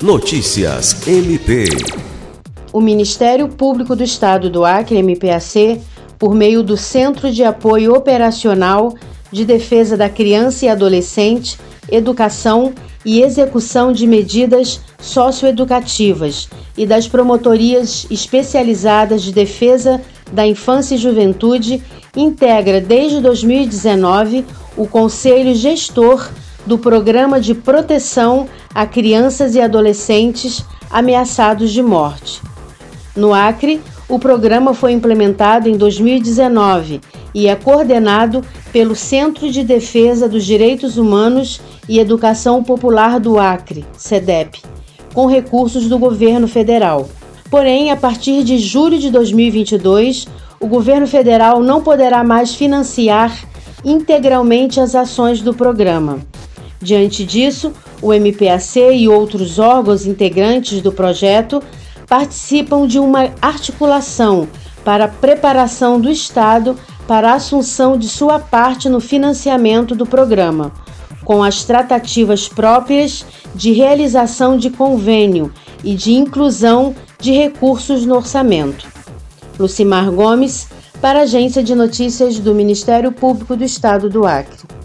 Notícias MP. O Ministério Público do Estado do Acre, MPAC, por meio do Centro de Apoio Operacional de Defesa da Criança e Adolescente, Educação e Execução de Medidas Socioeducativas e das Promotorias Especializadas de Defesa da Infância e Juventude, integra desde 2019 o Conselho Gestor do Programa de Proteção a Crianças e Adolescentes Ameaçados de Morte. No Acre, o programa foi implementado em 2019 e é coordenado pelo Centro de Defesa dos Direitos Humanos e Educação Popular do Acre, CEDEP, com recursos do governo federal. Porém, a partir de julho de 2022, o governo federal não poderá mais financiar integralmente as ações do programa. Diante disso, o MPAC e outros órgãos integrantes do projeto participam de uma articulação para a preparação do Estado para a assunção de sua parte no financiamento do programa, com as tratativas próprias de realização de convênio e de inclusão de recursos no orçamento. Lucimar Gomes, para a Agência de Notícias do Ministério Público do Estado do Acre.